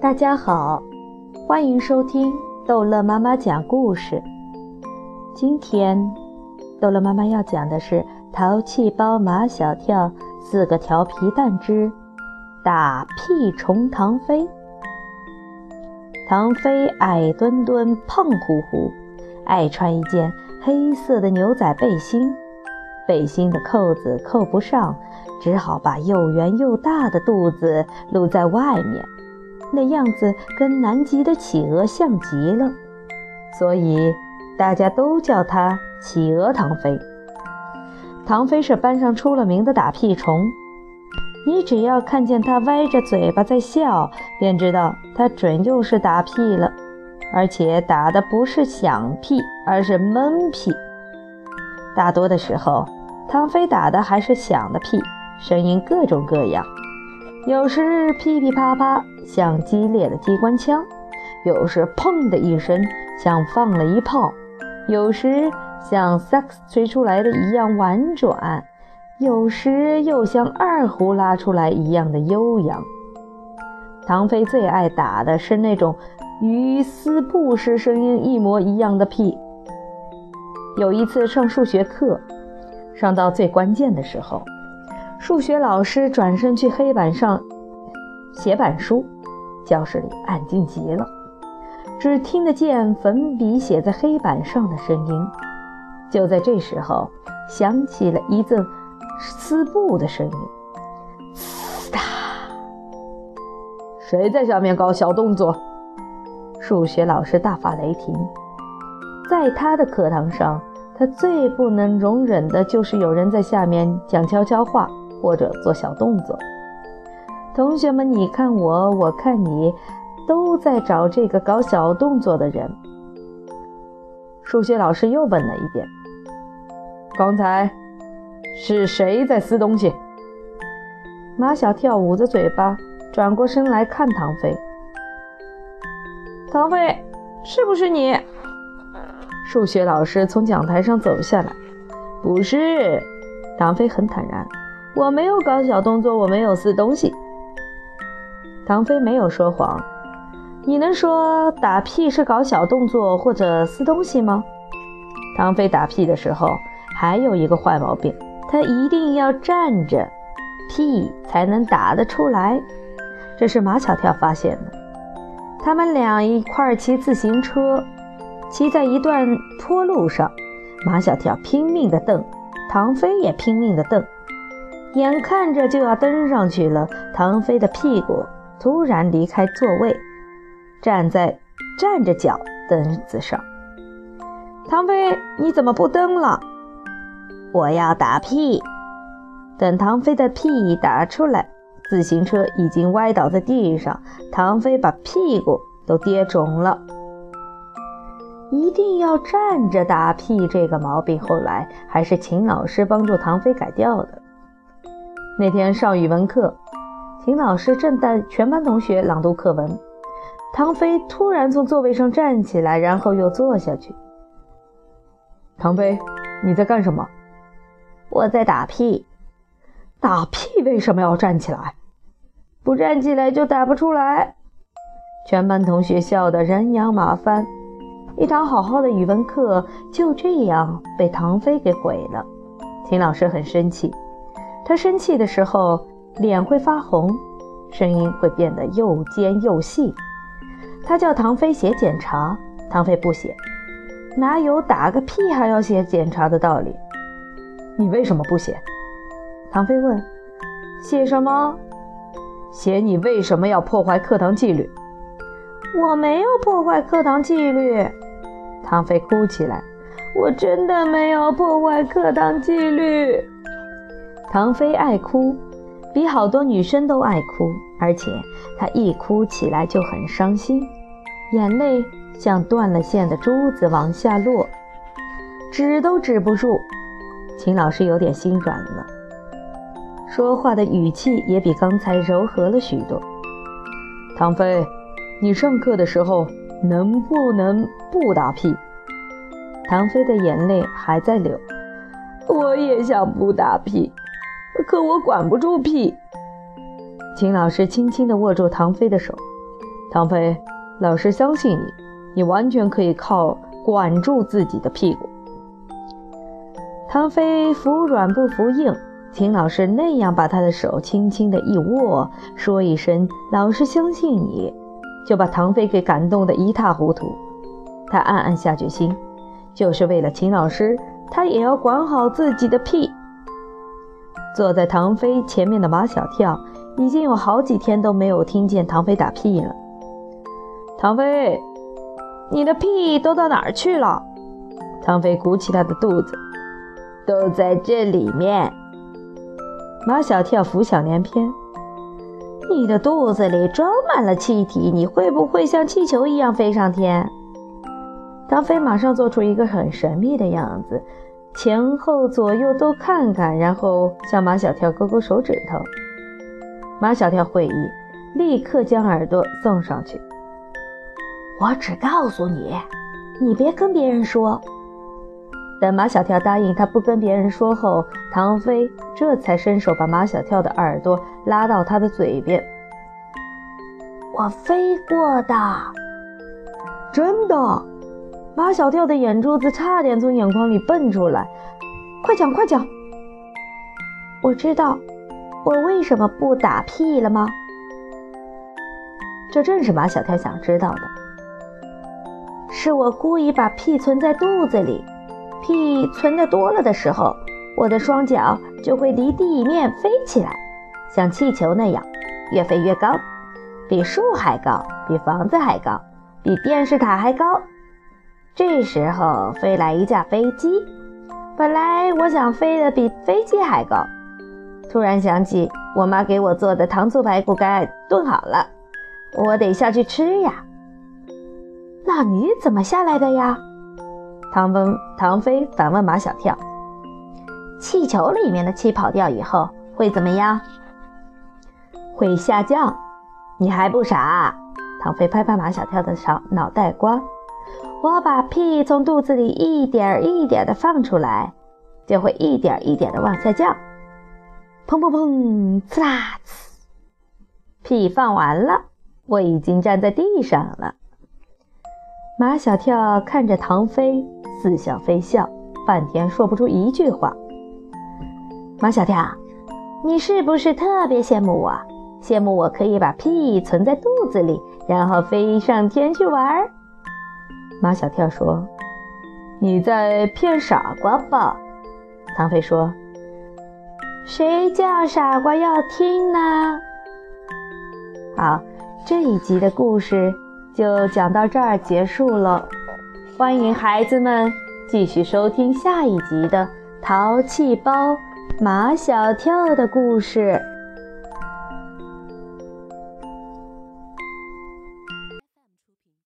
大家好，欢迎收听逗乐妈妈讲故事。今天，逗乐妈妈要讲的是《淘气包马小跳四个调皮蛋之打屁虫唐飞》。唐飞矮墩墩、胖乎乎，爱穿一件黑色的牛仔背心，背心的扣子扣不上，只好把又圆又大的肚子露在外面。那样子跟南极的企鹅像极了，所以大家都叫他企鹅唐飞。唐飞是班上出了名的打屁虫，你只要看见他歪着嘴巴在笑，便知道他准又是打屁了，而且打的不是响屁，而是闷屁。大多的时候，唐飞打的还是响的屁，声音各种各样。有时噼噼啪啪像激烈的机关枪，有时砰的一声像放了一炮，有时像萨克斯吹出来的一样婉转，有时又像二胡拉出来一样的悠扬。唐飞最爱打的是那种与撕布时声音一模一样的屁。有一次上数学课，上到最关键的时候。数学老师转身去黑板上写板书，教室里安静极了，只听得见粉笔写在黑板上的声音。就在这时候，响起了一阵撕布的声音，呲哒！谁在下面搞小动作？数学老师大发雷霆，在他的课堂上，他最不能容忍的就是有人在下面讲悄悄话。或者做小动作，同学们，你看我，我看你，都在找这个搞小动作的人。数学老师又问了一遍：“刚才是谁在撕东西？”马小跳捂着嘴巴，转过身来看唐飞。唐飞，是不是你？数学老师从讲台上走下来。不是，唐飞很坦然。我没有搞小动作，我没有撕东西。唐飞没有说谎。你能说打屁是搞小动作或者撕东西吗？唐飞打屁的时候还有一个坏毛病，他一定要站着，屁才能打得出来。这是马小跳发现的。他们俩一块儿骑自行车，骑在一段坡路上，马小跳拼命地蹬，唐飞也拼命地蹬。眼看着就要登上去了，唐飞的屁股突然离开座位，站在站着脚凳子上。唐飞，你怎么不蹬了？我要打屁。等唐飞的屁打出来，自行车已经歪倒在地上，唐飞把屁股都跌肿了。一定要站着打屁这个毛病，后来还是秦老师帮助唐飞改掉的。那天上语文课，秦老师正带全班同学朗读课文。唐飞突然从座位上站起来，然后又坐下去。唐飞，你在干什么？我在打屁。打屁为什么要站起来？不站起来就打不出来。全班同学笑得人仰马翻。一堂好好的语文课就这样被唐飞给毁了。秦老师很生气。他生气的时候，脸会发红，声音会变得又尖又细。他叫唐飞写检查，唐飞不写，哪有打个屁还要写检查的道理？你为什么不写？唐飞问。写什么？写你为什么要破坏课堂纪律？我没有破坏课堂纪律。唐飞哭起来。我真的没有破坏课堂纪律。唐飞爱哭，比好多女生都爱哭，而且她一哭起来就很伤心，眼泪像断了线的珠子往下落，止都止不住。秦老师有点心软了，说话的语气也比刚才柔和了许多。唐飞，你上课的时候能不能不打屁？唐飞的眼泪还在流，我也想不打屁。可我管不住屁。秦老师轻轻地握住唐飞的手，唐飞，老师相信你，你完全可以靠管住自己的屁股。唐飞服软不服硬，秦老师那样把他的手轻轻的一握，说一声“老师相信你”，就把唐飞给感动得一塌糊涂。他暗暗下决心，就是为了秦老师，他也要管好自己的屁。坐在唐飞前面的马小跳已经有好几天都没有听见唐飞打屁了。唐飞，你的屁都到哪儿去了？唐飞鼓起他的肚子，都在这里面。马小跳浮想联翩，你的肚子里装满了气体，你会不会像气球一样飞上天？唐飞马上做出一个很神秘的样子。前后左右都看看，然后向马小跳勾勾手指头。马小跳会意，立刻将耳朵送上去。我只告诉你，你别跟别人说。等马小跳答应他不跟别人说后，唐飞这才伸手把马小跳的耳朵拉到他的嘴边。我飞过的，真的。马小跳的眼珠子差点从眼眶里蹦出来，快讲快讲！我知道我为什么不打屁了吗？这正是马小跳想知道的。是我故意把屁存在肚子里，屁存的多了的时候，我的双脚就会离地面飞起来，像气球那样，越飞越高，比树还高，比房子还高，比电视塔还高。这时候飞来一架飞机，本来我想飞得比飞机还高，突然想起我妈给我做的糖醋排骨干炖好了，我得下去吃呀。那你怎么下来的呀？唐风唐飞反问马小跳。气球里面的气跑掉以后会怎么样？会下降。你还不傻？唐飞拍拍马小跳的小脑袋瓜。我把屁从肚子里一点一点的放出来，就会一点一点的往下降。砰砰砰，呲啦呲，屁放完了，我已经站在地上了。马小跳看着唐飞，似笑非笑，半天说不出一句话。马小跳，你是不是特别羡慕我？羡慕我可以把屁存在肚子里，然后飞上天去玩儿？马小跳说：“你在骗傻瓜吧？”唐飞说：“谁叫傻瓜要听呢？”好，这一集的故事就讲到这儿结束了。欢迎孩子们继续收听下一集的《淘气包马小跳》的故事。